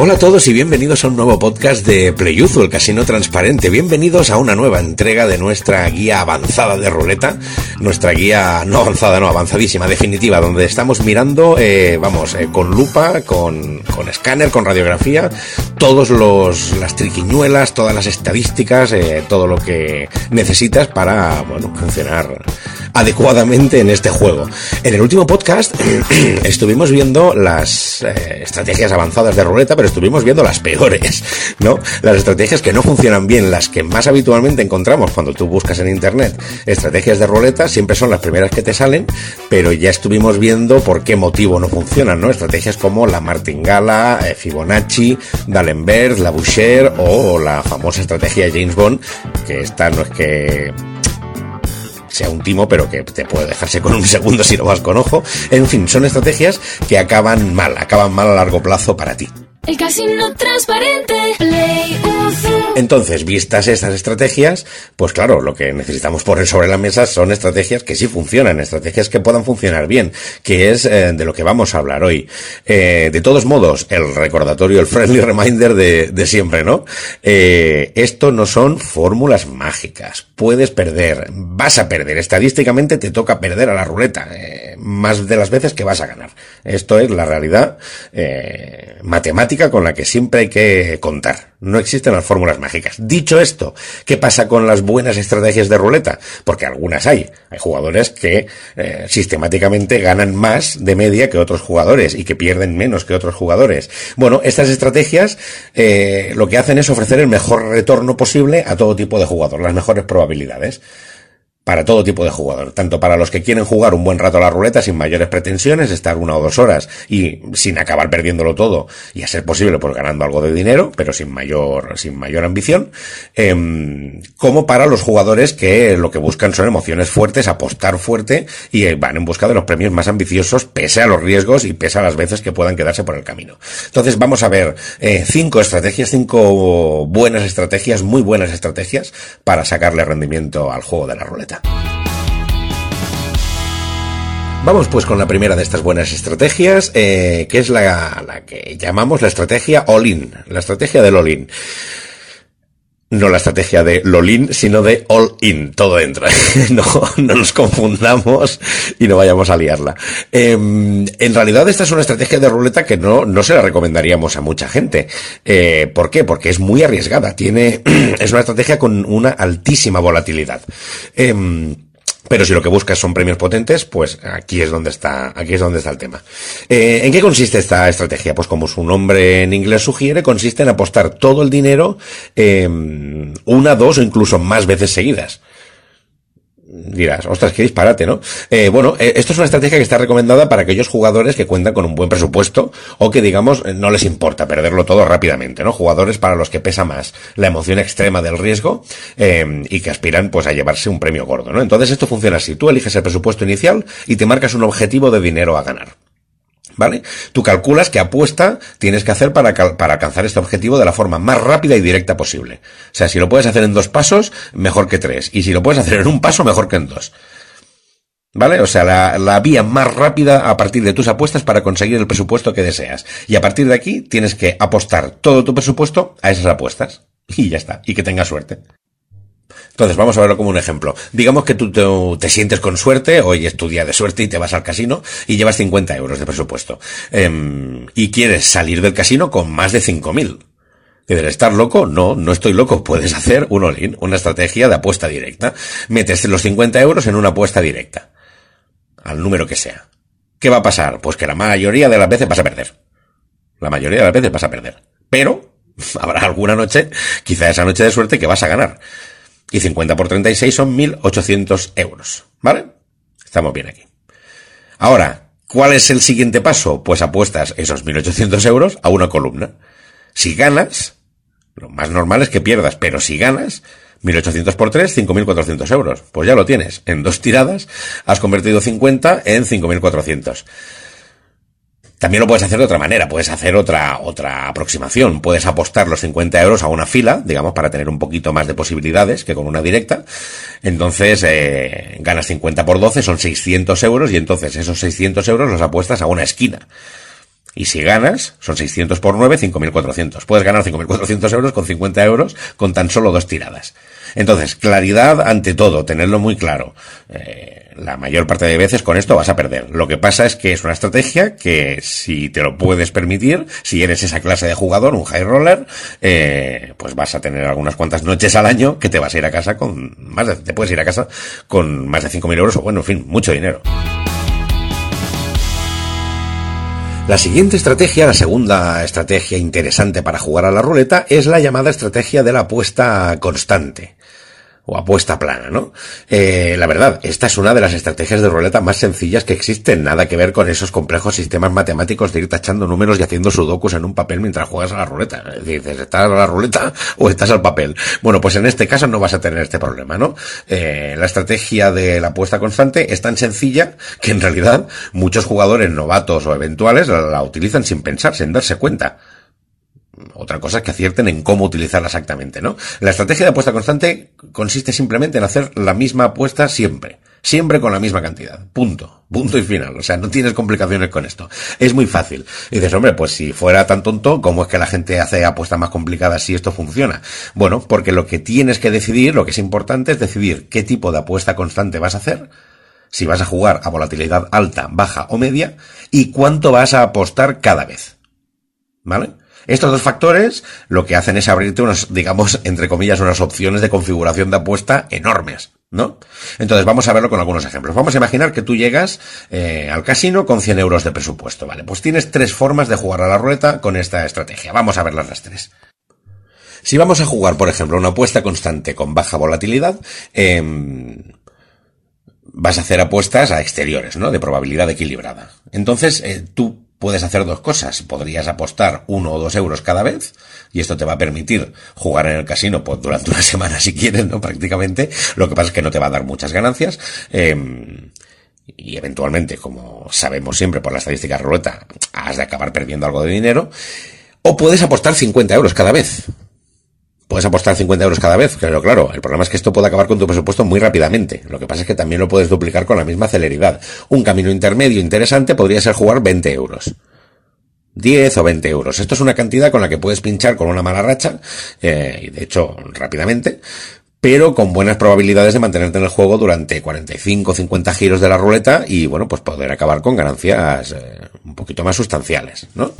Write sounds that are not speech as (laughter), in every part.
Hola a todos y bienvenidos a un nuevo podcast de Playuzo, el casino transparente. Bienvenidos a una nueva entrega de nuestra guía avanzada de ruleta. Nuestra guía no avanzada, no, avanzadísima, definitiva, donde estamos mirando, eh, vamos, eh, con lupa, con, con escáner, con radiografía, todos los, las triquiñuelas, todas las estadísticas, eh, todo lo que necesitas para, bueno, funcionar adecuadamente en este juego. En el último podcast (clears throat) estuvimos viendo las eh, estrategias avanzadas de ruleta, pero estuvimos viendo las peores, ¿no? Las estrategias que no funcionan bien, las que más habitualmente encontramos cuando tú buscas en internet estrategias de ruleta, siempre son las primeras que te salen, pero ya estuvimos viendo por qué motivo no funcionan, ¿no? Estrategias como la martingala, eh, Fibonacci, D'Alembert, la Boucher o la famosa estrategia James Bond, que esta no es que sea un timo, pero que te puede dejarse con un segundo si lo vas con ojo. En fin, son estrategias que acaban mal, acaban mal a largo plazo para ti. El casino transparente, Entonces, vistas estas estrategias, pues claro, lo que necesitamos poner sobre la mesa son estrategias que sí funcionan, estrategias que puedan funcionar bien, que es eh, de lo que vamos a hablar hoy. Eh, de todos modos, el recordatorio, el friendly (laughs) reminder de, de siempre, ¿no? Eh, esto no son fórmulas mágicas. Puedes perder, vas a perder. Estadísticamente te toca perder a la ruleta, eh, más de las veces que vas a ganar. Esto es la realidad eh, matemática con la que siempre hay que contar. No existen las fórmulas mágicas. Dicho esto, ¿qué pasa con las buenas estrategias de ruleta? Porque algunas hay. Hay jugadores que eh, sistemáticamente ganan más de media que otros jugadores y que pierden menos que otros jugadores. Bueno, estas estrategias eh, lo que hacen es ofrecer el mejor retorno posible a todo tipo de jugador, las mejores probabilidades para todo tipo de jugador, tanto para los que quieren jugar un buen rato a la ruleta sin mayores pretensiones, estar una o dos horas y sin acabar perdiéndolo todo y a ser posible pues ganando algo de dinero, pero sin mayor sin mayor ambición, eh, como para los jugadores que lo que buscan son emociones fuertes, apostar fuerte y eh, van en busca de los premios más ambiciosos pese a los riesgos y pese a las veces que puedan quedarse por el camino. Entonces vamos a ver eh, cinco estrategias, cinco buenas estrategias, muy buenas estrategias para sacarle rendimiento al juego de la ruleta. Vamos pues con la primera de estas buenas estrategias, eh, que es la, la, que llamamos la estrategia all-in, la estrategia del all-in. No la estrategia de all-in, sino de all-in, todo entra. (laughs) no, no nos confundamos y no vayamos a liarla. Eh, en realidad esta es una estrategia de ruleta que no, no se la recomendaríamos a mucha gente. Eh, ¿Por qué? Porque es muy arriesgada, tiene, (clears throat) es una estrategia con una altísima volatilidad. Eh, pero si lo que buscas son premios potentes, pues aquí es donde está, aquí es donde está el tema. Eh, ¿En qué consiste esta estrategia? Pues como su nombre en inglés sugiere, consiste en apostar todo el dinero eh, una, dos o incluso más veces seguidas dirás, ostras, qué disparate, ¿no? Eh, bueno, eh, esto es una estrategia que está recomendada para aquellos jugadores que cuentan con un buen presupuesto o que, digamos, no les importa perderlo todo rápidamente, ¿no? Jugadores para los que pesa más la emoción extrema del riesgo eh, y que aspiran, pues, a llevarse un premio gordo, ¿no? Entonces esto funciona así. Tú eliges el presupuesto inicial y te marcas un objetivo de dinero a ganar. ¿Vale? Tú calculas qué apuesta tienes que hacer para, para alcanzar este objetivo de la forma más rápida y directa posible. O sea, si lo puedes hacer en dos pasos, mejor que tres. Y si lo puedes hacer en un paso, mejor que en dos. ¿Vale? O sea, la, la, vía más rápida a partir de tus apuestas para conseguir el presupuesto que deseas. Y a partir de aquí tienes que apostar todo tu presupuesto a esas apuestas. Y ya está. Y que tengas suerte. Entonces, vamos a verlo como un ejemplo. Digamos que tú te, te, sientes con suerte, hoy es tu día de suerte y te vas al casino y llevas 50 euros de presupuesto. Eh, y quieres salir del casino con más de 5.000. ¿Dices, estar loco? No, no estoy loco. Puedes hacer un all-in, una estrategia de apuesta directa. Metes los 50 euros en una apuesta directa. Al número que sea. ¿Qué va a pasar? Pues que la mayoría de las veces vas a perder. La mayoría de las veces vas a perder. Pero, (laughs) habrá alguna noche, quizá esa noche de suerte, que vas a ganar. Y 50 por 36 son 1.800 euros. ¿Vale? Estamos bien aquí. Ahora, ¿cuál es el siguiente paso? Pues apuestas esos 1.800 euros a una columna. Si ganas, lo más normal es que pierdas, pero si ganas, 1.800 por 3, 5.400 euros. Pues ya lo tienes. En dos tiradas has convertido 50 en 5.400. También lo puedes hacer de otra manera, puedes hacer otra, otra aproximación. Puedes apostar los 50 euros a una fila, digamos, para tener un poquito más de posibilidades que con una directa. Entonces, eh, ganas 50 por 12, son 600 euros, y entonces esos 600 euros los apuestas a una esquina. Y si ganas, son 600 por 9, 5.400. Puedes ganar 5.400 euros con 50 euros con tan solo dos tiradas. Entonces, claridad ante todo, tenerlo muy claro. Eh, la mayor parte de veces con esto vas a perder. Lo que pasa es que es una estrategia que si te lo puedes permitir, si eres esa clase de jugador, un high roller, eh, pues vas a tener algunas cuantas noches al año que te vas a ir a casa con más de, te puedes ir a casa con más de 5.000 euros o bueno, en fin, mucho dinero. La siguiente estrategia, la segunda estrategia interesante para jugar a la ruleta, es la llamada estrategia de la apuesta constante o apuesta plana, ¿no? Eh, la verdad, esta es una de las estrategias de ruleta más sencillas que existen, nada que ver con esos complejos sistemas matemáticos de ir tachando números y haciendo sudokus en un papel mientras juegas a la ruleta. Dices, ¿estás a la ruleta (laughs) o estás al papel? Bueno, pues en este caso no vas a tener este problema, ¿no? Eh, la estrategia de la apuesta constante es tan sencilla que en realidad muchos jugadores novatos o eventuales la utilizan sin pensar, sin darse cuenta. Otra cosa es que acierten en cómo utilizarla exactamente, ¿no? La estrategia de apuesta constante consiste simplemente en hacer la misma apuesta siempre. Siempre con la misma cantidad. Punto. Punto y final. O sea, no tienes complicaciones con esto. Es muy fácil. Y dices, hombre, pues si fuera tan tonto, ¿cómo es que la gente hace apuestas más complicadas si esto funciona? Bueno, porque lo que tienes que decidir, lo que es importante es decidir qué tipo de apuesta constante vas a hacer, si vas a jugar a volatilidad alta, baja o media, y cuánto vas a apostar cada vez. ¿Vale? Estos dos factores lo que hacen es abrirte unos, digamos, entre comillas, unas opciones de configuración de apuesta enormes. ¿No? Entonces vamos a verlo con algunos ejemplos. Vamos a imaginar que tú llegas eh, al casino con 100 euros de presupuesto, ¿vale? Pues tienes tres formas de jugar a la ruleta con esta estrategia. Vamos a verlas las tres. Si vamos a jugar, por ejemplo, una apuesta constante con baja volatilidad, eh, vas a hacer apuestas a exteriores, ¿no? De probabilidad equilibrada. Entonces, eh, tú puedes hacer dos cosas. Podrías apostar uno o dos euros cada vez y esto te va a permitir jugar en el casino pues, durante una (laughs) semana si quieres, ¿no? Prácticamente. Lo que pasa es que no te va a dar muchas ganancias. Eh, y eventualmente, como sabemos siempre por la estadística ruleta, has de acabar perdiendo algo de dinero. O puedes apostar 50 euros cada vez puedes apostar 50 euros cada vez. Pero claro, el problema es que esto puede acabar con tu presupuesto muy rápidamente. Lo que pasa es que también lo puedes duplicar con la misma celeridad. Un camino intermedio interesante podría ser jugar 20 euros. 10 o 20 euros. Esto es una cantidad con la que puedes pinchar con una mala racha, eh, y de hecho rápidamente, pero con buenas probabilidades de mantenerte en el juego durante 45 o 50 giros de la ruleta y bueno, pues poder acabar con ganancias eh, un poquito más sustanciales, ¿no?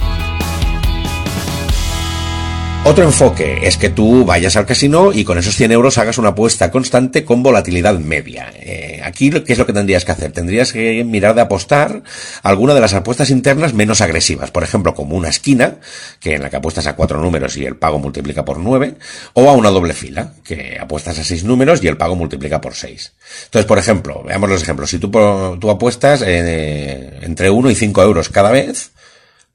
Otro enfoque es que tú vayas al casino y con esos 100 euros hagas una apuesta constante con volatilidad media. Eh, aquí, ¿qué es lo que tendrías que hacer? Tendrías que mirar de apostar alguna de las apuestas internas menos agresivas. Por ejemplo, como una esquina, que en la que apuestas a cuatro números y el pago multiplica por nueve, o a una doble fila, que apuestas a seis números y el pago multiplica por seis. Entonces, por ejemplo, veamos los ejemplos. Si tú, tú apuestas eh, entre 1 y 5 euros cada vez,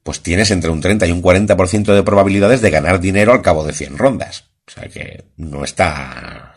pues tienes entre un 30 y un 40% de probabilidades de ganar dinero al cabo de 100 rondas. O sea que no está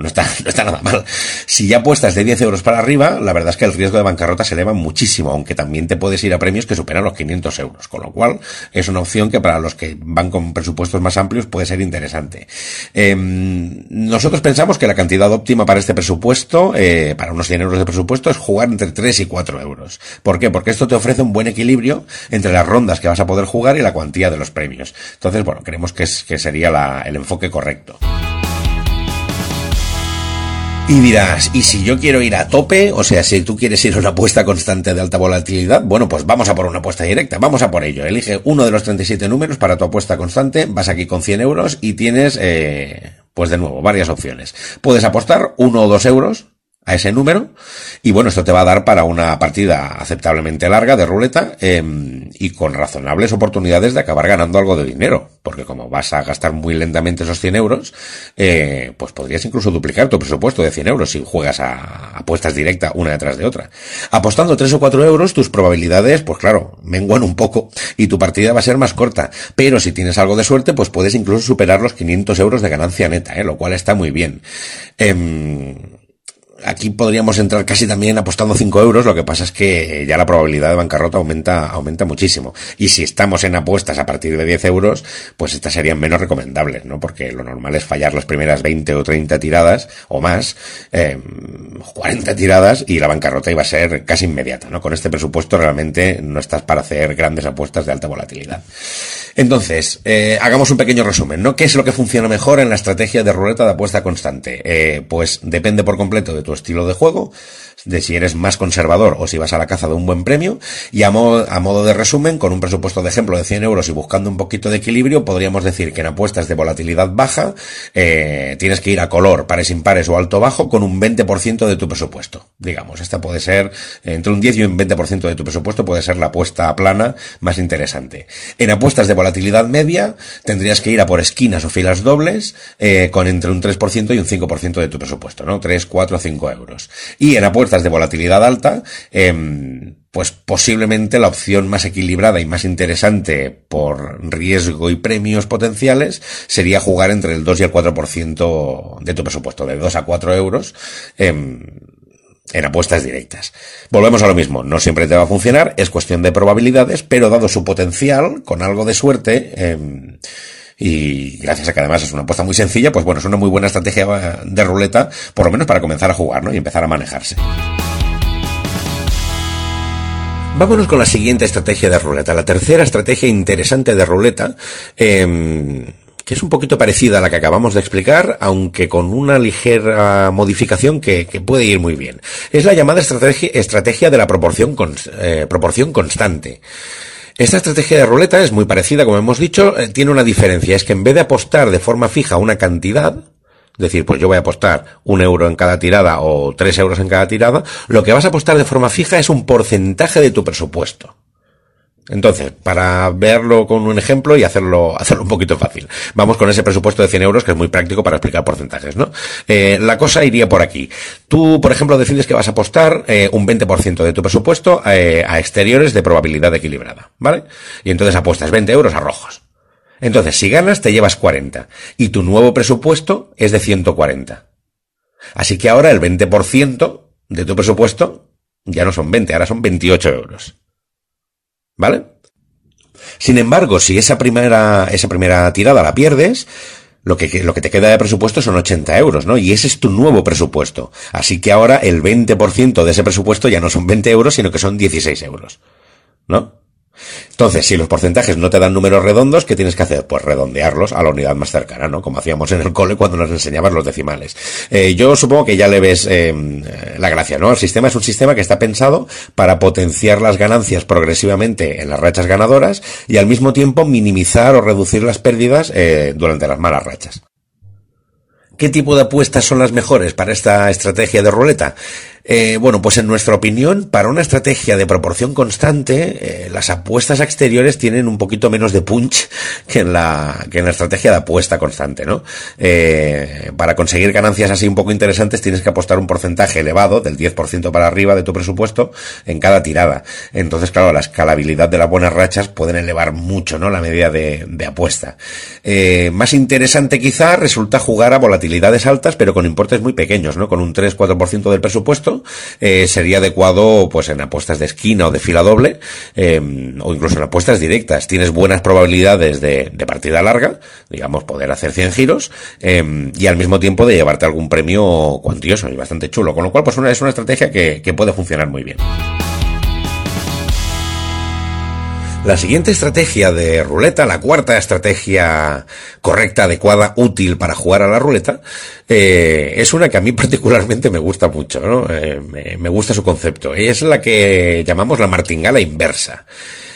no está, (laughs) no está nada mal. Si ya apuestas de 10 euros para arriba, la verdad es que el riesgo de bancarrota se eleva muchísimo, aunque también te puedes ir a premios que superan los 500 euros, con lo cual es una opción que para los que van con presupuestos más amplios puede ser interesante. Em, nosotros pensamos que la cantidad óptima para este presupuesto, eh, para unos 100 euros de presupuesto, es jugar entre 3 y 4 euros. ¿Por qué? Porque esto te ofrece un buen equilibrio entre las rondas que vas a poder jugar y la cuantía de los premios. Entonces, bueno, creemos que, es, que sería la, el enfoque correcto. Y dirás, ¿y si yo quiero ir a tope? O sea, si tú quieres ir a una apuesta constante de alta volatilidad, bueno, pues vamos a por una apuesta directa, vamos a por ello. Elige uno de los 37 números para tu apuesta constante, vas aquí con 100 euros y tienes, eh, pues de nuevo, varias opciones. Puedes apostar uno o dos euros a ese número. Y bueno, esto te va a dar para una partida aceptablemente larga de ruleta em, y con razonables oportunidades de acabar ganando algo de dinero. Porque como vas a gastar muy lentamente esos 100 euros, eh, pues podrías incluso duplicar tu presupuesto de 100 euros si juegas a apuestas directas una detrás de otra. Apostando 3 o 4 euros, tus probabilidades, pues claro, menguan un poco y tu partida va a ser más corta. Pero si tienes algo de suerte, pues puedes incluso superar los 500 euros de ganancia neta, ¿eh? lo cual está muy bien. Eh, aquí podríamos entrar casi también apostando 5 euros, lo que pasa es que ya la probabilidad de bancarrota aumenta, aumenta muchísimo. Y si estamos en apuestas a partir de 10 euros, pues estas serían menos recomendables, ¿no? Porque lo normal es fallar las primeras 20 o 30 tiradas o más, eh, 40 tiradas y la bancarrota iba a ser casi inmediata, ¿no? Con este presupuesto realmente no estás para hacer grandes apuestas de alta volatilidad. Entonces, eh, hagamos un pequeño resumen, ¿no? ¿Qué es lo que funciona mejor en la estrategia de ruleta de apuesta constante? Eh, pues depende por completo de tu estilo de juego, de si eres más conservador o si vas a la caza de un buen premio. Y a modo, a modo de resumen, con un presupuesto de ejemplo de 100 euros y buscando un poquito de equilibrio, podríamos decir que en apuestas de volatilidad baja eh, tienes que ir a color, pares impares o alto bajo con un 20% de tu presupuesto. Digamos, esta puede ser entre un 10 y un 20% de tu presupuesto puede ser la apuesta plana más interesante. En apuestas de volatilidad media tendrías que ir a por esquinas o filas dobles eh, con entre un 3% y un 5% de tu presupuesto, ¿no? 3, 4, 5 euros. Y en apuestas de volatilidad alta, em, pues posiblemente la opción más equilibrada y más interesante por riesgo y premios potenciales sería jugar entre el 2 y el 4% de tu presupuesto, de 2 a 4 euros. Em, en apuestas directas. Volvemos a lo mismo, no siempre te va a funcionar, es cuestión de probabilidades, pero dado su potencial, con algo de suerte, eh, y gracias a que además es una apuesta muy sencilla, pues bueno, es una muy buena estrategia de ruleta, por lo menos para comenzar a jugar, ¿no? Y empezar a manejarse. Vámonos con la siguiente estrategia de ruleta, la tercera estrategia interesante de ruleta, eh, que es un poquito parecida a la que acabamos de explicar, aunque con una ligera modificación que, puede ir muy bien. Es la llamada estrategia, estrategia de la proporción, eh, proporción constante. Esta estrategia de ruleta es muy parecida, como hemos dicho, eh, tiene una diferencia, es que en vez de apostar de forma fija una cantidad, decir, pues yo voy a apostar un euro en cada tirada o tres euros en cada tirada, lo que vas a apostar de forma fija es un porcentaje de tu presupuesto. Entonces, para verlo con un ejemplo y hacerlo, hacerlo un poquito fácil. Vamos con ese presupuesto de 100 euros que es muy práctico para explicar porcentajes, ¿no? Eh, la cosa iría por aquí. Tú, por ejemplo, decides que vas a apostar eh, un 20% de tu presupuesto eh, a exteriores de probabilidad equilibrada, ¿vale? Y entonces apuestas 20 euros a rojos. Entonces, si ganas, te llevas 40. Y tu nuevo presupuesto es de 140. Así que ahora el 20% de tu presupuesto ya no son 20, ahora son 28 euros. ¿Vale? Sin embargo, si esa primera, esa primera tirada la pierdes, lo que, lo que te queda de presupuesto son 80 euros, ¿no? Y ese es tu nuevo presupuesto. Así que ahora el 20% de ese presupuesto ya no son 20 euros, sino que son 16 euros. ¿No? Entonces, si los porcentajes no te dan números redondos, ¿qué tienes que hacer? Pues redondearlos a la unidad más cercana, ¿no? Como hacíamos en el cole cuando nos enseñaban los decimales. Eh, yo supongo que ya le ves eh, la gracia, ¿no? El sistema es un sistema que está pensado para potenciar las ganancias progresivamente en las rachas ganadoras y al mismo tiempo minimizar o reducir las pérdidas eh, durante las malas rachas. ¿Qué tipo de apuestas son las mejores para esta estrategia de ruleta? Eh, bueno, pues en nuestra opinión, para una estrategia de proporción constante, eh, las apuestas exteriores tienen un poquito menos de punch que en la, que en la estrategia de apuesta constante, ¿no? Eh, para conseguir ganancias así un poco interesantes tienes que apostar un porcentaje elevado, del 10% para arriba de tu presupuesto, en cada tirada. Entonces, claro, la escalabilidad de las buenas rachas pueden elevar mucho, ¿no? La medida de, de apuesta. Eh, más interesante quizá resulta jugar a volatilidades altas, pero con importes muy pequeños, ¿no? Con un 3-4% del presupuesto eh, sería adecuado pues en apuestas de esquina o de fila doble eh, o incluso en apuestas directas. Tienes buenas probabilidades de, partida larga, digamos, poder hacer 100 giros eh, y al mismo tiempo de llevarte algún premio cuantioso y bastante chulo. Con lo cual, pues una, es una estrategia que puede funcionar muy bien. La siguiente estrategia de ruleta, la cuarta estrategia correcta, adecuada, útil para jugar a la ruleta, eh, es una que a mí (laughs) particularmente me gusta mucho, ¿no? Eh, me, gusta su concepto. Es la que llamamos la martingala inversa.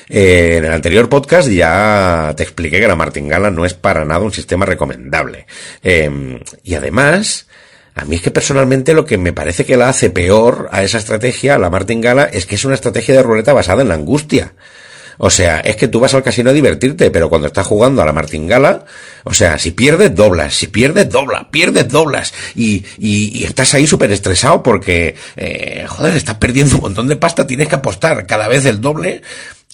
Eh, en el anterior podcast ya te expliqué que la martingala no es para nada un sistema recomendable. y además, a mí es que personalmente lo que me parece que la hace peor a esa estrategia, la martingala, es que es una estrategia de ruleta basada en la angustia. O sea, es que tú vas al casino a divertirte, pero cuando estás jugando a la martingala, o sea, si pierdes, doblas, si pierdes, dobla, pierdes, doblas, y, y, y estás ahí súper estresado porque, eh, joder, estás perdiendo un montón de pasta, tienes que apostar cada vez el doble,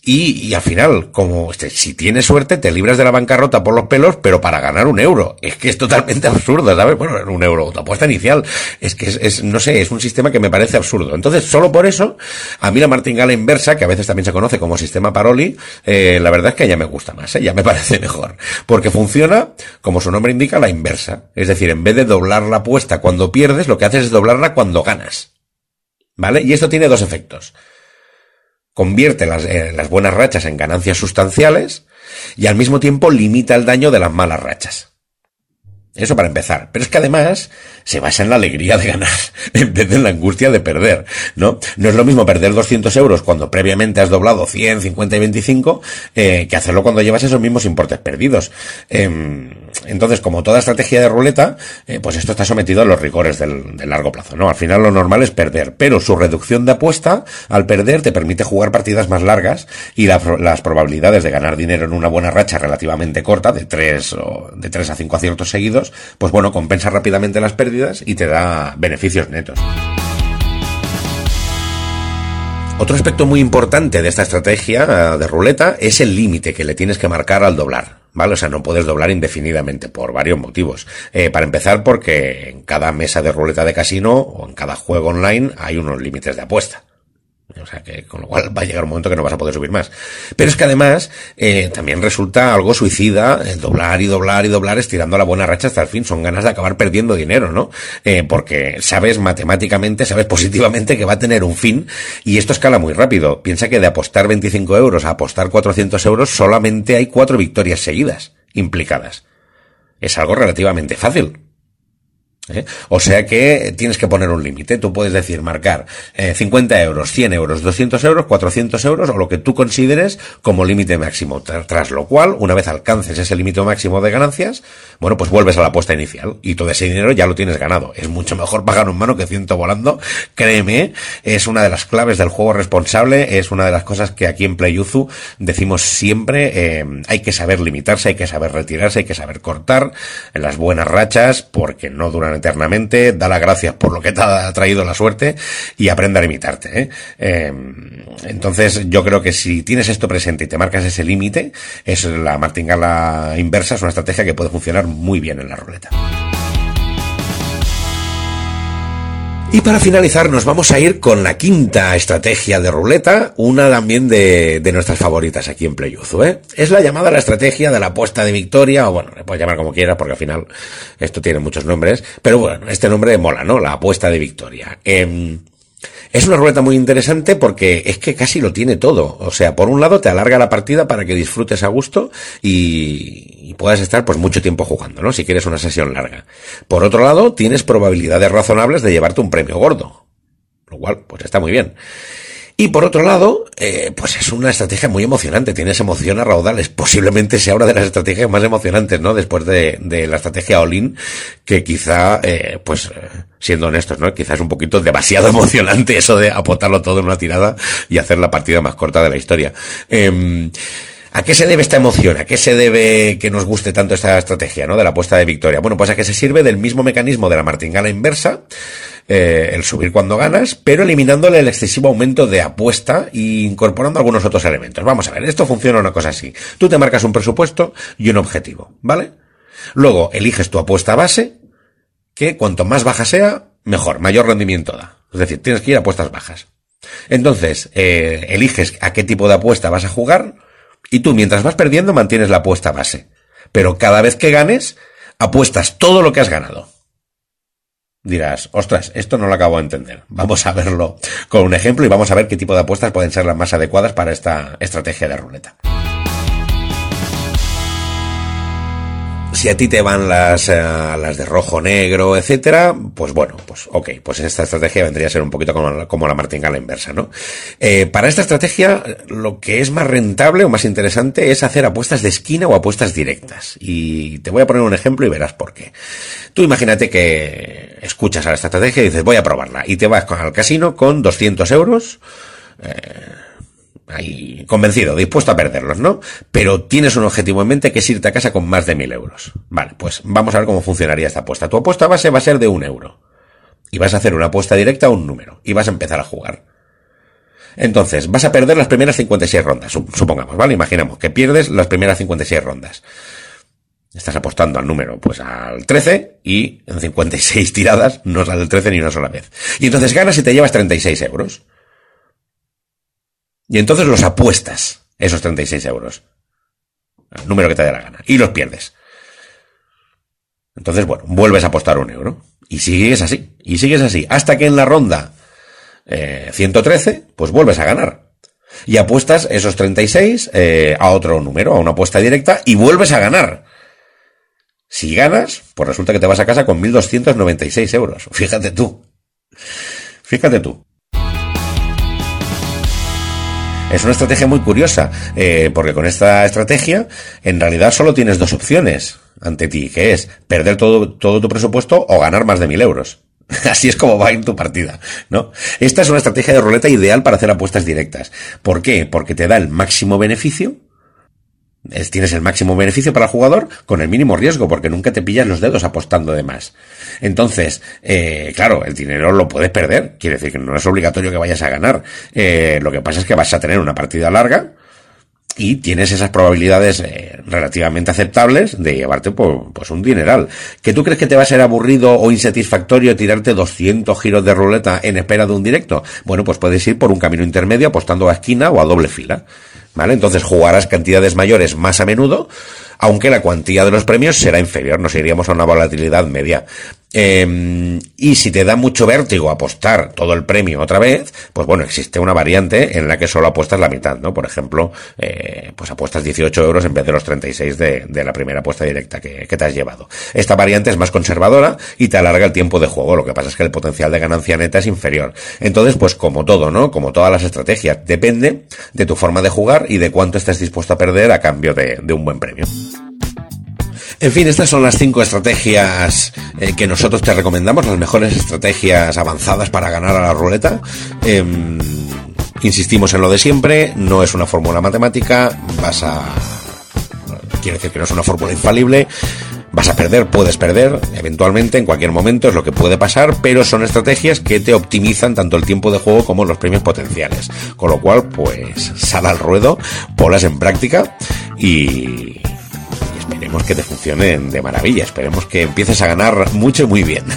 Y, y, al final, como este, si tienes suerte, te libras de la bancarrota por los pelos, pero para ganar un euro. Es que es totalmente (laughs) absurdo, ¿sabes? Bueno, un euro, tu apuesta inicial. Es que es, es, no sé, es un sistema que me parece absurdo. Entonces, solo por eso, a mí la martingala inversa, que a veces también se conoce como sistema Paroli, eh, la verdad es que ya me gusta más, ¿eh? ya me (laughs) parece mejor. Porque funciona, como su nombre indica, la inversa. Es decir, en vez de doblar la apuesta cuando pierdes, lo que haces es doblarla cuando ganas. ¿Vale? Y esto tiene dos efectos convierte las, eh, las buenas rachas en ganancias sustanciales y al mismo tiempo limita el daño de las malas rachas. Eso para empezar. Pero es que además se basa en la alegría de ganar, (laughs) en vez de en la angustia de perder, ¿no? No es lo mismo perder 200 euros cuando previamente has doblado 100, 50 y 25, eh, que hacerlo cuando llevas esos mismos importes perdidos. Eh, entonces, como toda estrategia de ruleta, eh, pues esto está sometido a los rigores del, largo plazo, ¿no? Al final lo normal es perder, pero su reducción de apuesta al perder te permite jugar partidas más largas y la, las probabilidades de ganar dinero en una buena racha relativamente corta, de 3, o de 3 a 5 aciertos seguidos, pues bueno, compensa rápidamente las pérdidas y te da beneficios netos. Otro aspecto muy importante de esta estrategia eh, de ruleta es el límite que le tienes que marcar al doblar. ¿Vale? O sea, no puedes doblar indefinidamente por varios motivos. Eh, para empezar, porque en cada mesa de ruleta de casino o en cada juego online hay unos límites de apuesta. O sea que, con lo cual va a llegar un momento que no vas a poder subir más. Pero es que además, eh, también resulta algo suicida el doblar y doblar y doblar estirando la buena racha hasta el fin. Son ganas de acabar perdiendo dinero, ¿no? Eh, porque sabes matemáticamente, sabes positivamente que va a tener un fin y esto escala muy rápido. Piensa que de apostar 25 euros a apostar 400 euros solamente hay cuatro victorias seguidas implicadas. Es algo relativamente fácil. ¿Eh? O sea que tienes que poner un límite. Tú puedes decir, marcar eh, 50 euros, 100 euros, 200 euros, 400 euros o lo que tú consideres como límite máximo. Tras lo cual, una vez alcances ese límite máximo de ganancias, bueno, pues vuelves a la apuesta inicial y todo ese dinero ya lo tienes ganado. Es mucho mejor pagar un mano que ciento volando. Créeme, es una de las claves del juego responsable, es una de las cosas que aquí en Playuzu decimos siempre, eh, hay que saber limitarse, hay que saber retirarse, hay que saber cortar las buenas rachas porque no duran eternamente, da las gracias por lo que te ha traído la suerte y aprende a limitarte. ¿eh? Eh, entonces yo creo que si tienes esto presente y te marcas ese límite, es la martingala inversa, es una estrategia que puede funcionar muy bien en la ruleta. Y para finalizar nos vamos a ir con la quinta estrategia de ruleta, una también de, de nuestras favoritas aquí en Playuzu, ¿eh? Es la llamada la estrategia de la apuesta de victoria, o bueno, le puedes llamar como quieras porque al final esto tiene muchos nombres, pero bueno, este nombre mola, ¿no? La apuesta de victoria. Eh, es una ruleta muy interesante porque es que casi lo tiene todo. O sea, por un lado te alarga la partida para que disfrutes a gusto y, y, puedas estar pues mucho tiempo jugando, ¿no? Si quieres una sesión larga. Por otro lado, tienes probabilidades razonables de llevarte un premio gordo. Lo cual, pues está muy bien. Y por otro lado, eh, pues es una estrategia muy emocionante, tienes emoción a raudales. Posiblemente sea una de las estrategias más emocionantes, ¿no? Después de, de la estrategia All-In, que quizá, eh, pues, siendo honestos, ¿no? Quizás es un poquito demasiado (laughs) emocionante eso de apotarlo todo en una tirada y hacer la partida más corta de la historia. Eh, ¿A qué se debe esta emoción? ¿A qué se debe que nos guste tanto esta estrategia, ¿no? De la apuesta de victoria. Bueno, pues a que se sirve del mismo mecanismo de la martingala inversa, eh, el subir cuando ganas, pero eliminándole el excesivo aumento de apuesta e incorporando algunos otros elementos. Vamos a ver, esto funciona una cosa así. Tú te marcas un presupuesto y un objetivo, ¿vale? Luego eliges tu apuesta base, que cuanto más baja sea, mejor, mayor rendimiento da. Es decir, tienes que ir a apuestas bajas. Entonces, eh, eliges a qué tipo de apuesta vas a jugar, y tú, mientras vas perdiendo, mantienes la apuesta base. Pero cada vez que ganes, apuestas todo lo que has ganado. Dirás, ostras, esto no lo acabo de entender. Vamos a verlo con un ejemplo y vamos a ver qué tipo de apuestas pueden ser las más adecuadas para esta estrategia de ruleta. Si a ti te van las, uh, las de rojo, negro, etcétera, pues bueno, pues ok, pues esta estrategia vendría a ser un poquito como, la martingala inversa, ¿no? Eh, para esta estrategia, lo que es más rentable o más interesante es hacer apuestas de esquina o apuestas directas. Y te voy a poner un ejemplo y verás por qué. Tú imagínate que escuchas a esta estrategia y dices, voy a probarla. Y te vas al casino con 200 euros. Eh, ahí convencido, dispuesto a perderlos, ¿no? Pero tienes un objetivo en mente que es irte a casa con más de mil euros. Vale, pues vamos a ver cómo funcionaría esta apuesta. Tu apuesta base va a ser de un euro. Y vas a hacer una apuesta directa a un número. Y vas a empezar a jugar. Entonces, vas a perder las primeras 56 rondas, supongamos, ¿vale? Imaginamos que pierdes las primeras 56 rondas. Estás apostando al número, pues al 13 y en 56 tiradas no sale el 13 ni una sola vez. Y entonces ganas y te llevas 36 euros. Y entonces los apuestas, esos 36 euros. Número que te dé la gana. Y los pierdes. Entonces, bueno, vuelves a apostar un euro. Y sigues así. Y sigues así. Hasta que en la ronda 113, eh, pues vuelves a ganar. Y apuestas esos 36 eh, a otro número, a una apuesta directa, y vuelves a ganar. Si ganas, pues resulta que te vas a casa con 1.296 euros. Fíjate tú. Fíjate tú. Es una estrategia muy curiosa, eh, porque con esta estrategia, en realidad solo tienes dos opciones ante ti, que es perder todo, tu presupuesto o ganar más de mil euros. (laughs) Así es como va a ir tu partida, ¿no? Esta es una estrategia de ruleta ideal para hacer apuestas directas. ¿Por qué? Porque te da el máximo beneficio tienes el máximo beneficio para el jugador con el mínimo riesgo, porque nunca te pillas los dedos apostando de más. Entonces, eh, claro, el dinero lo puedes perder, quiere decir que no es obligatorio que vayas a ganar. Eh, lo que pasa es que vas a tener una partida larga, y tienes esas probabilidades eh, relativamente aceptables de llevarte pues un dineral. ¿Que tú crees que te va a ser aburrido o insatisfactorio tirarte 200 giros de ruleta en espera de un directo? Bueno, pues puedes ir por un camino intermedio apostando a esquina o a doble fila. ¿Vale? Entonces jugarás cantidades mayores más a menudo, aunque la cuantía de los premios será inferior, nos iríamos a una volatilidad media. Eh, y si te da mucho vértigo apostar todo el premio otra vez, pues bueno, existe una variante en la que solo apuestas la mitad, ¿no? Por ejemplo, eh, pues apuestas 18 euros en vez de los 36 de, de la primera apuesta directa que, que, te has llevado. Esta variante es más conservadora y te alarga el tiempo de juego, lo que pasa es que el potencial de ganancia neta es inferior. Entonces, pues como todo, ¿no? Como todas las estrategias, depende de tu forma de jugar y de cuánto estés dispuesto a perder a cambio de, un buen premio. En fin, estas son las cinco estrategias eh, que nosotros te recomendamos, las mejores estrategias avanzadas para ganar a la ruleta. Eh, insistimos en lo de siempre, no es una fórmula matemática, vas a... Quiere decir que no es una fórmula infalible, vas a perder, puedes perder, eventualmente, en cualquier momento es lo que puede pasar, pero son estrategias que te optimizan tanto el tiempo de juego como los premios potenciales. Con lo cual, pues, sal al ruedo, ponlas en práctica y, esperemos que te funcionen de maravilla, esperemos que empieces a ganar mucho y muy bien. (laughs)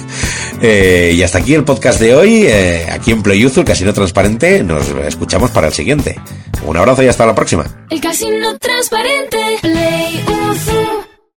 Eh, y hasta aquí el podcast de hoy, eh, aquí en PlayUzu, Casino Transparente, nos escuchamos para el siguiente. Un abrazo y hasta la próxima. El Casino Transparente,